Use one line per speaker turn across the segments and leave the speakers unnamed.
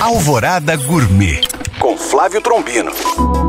Alvorada Gourmet com Flávio Trombino.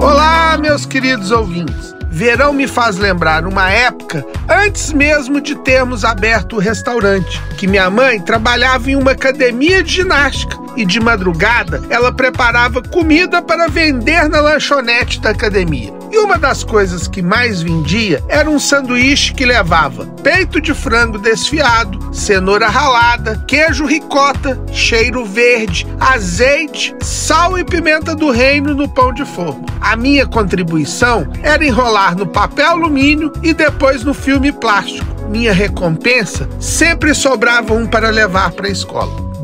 Olá, meus queridos ouvintes. Verão me faz lembrar uma época antes mesmo de termos aberto o restaurante, que minha mãe trabalhava em uma academia de ginástica e de madrugada ela preparava comida para vender na lanchonete da academia. E uma das coisas que mais vendia era um sanduíche que levava peito de frango desfiado, cenoura ralada, queijo ricota, cheiro verde, azeite, sal e pimenta do reino no pão de forma. A minha contribuição era enrolar no papel alumínio e depois no filme plástico. Minha recompensa sempre sobrava um para levar para a escola.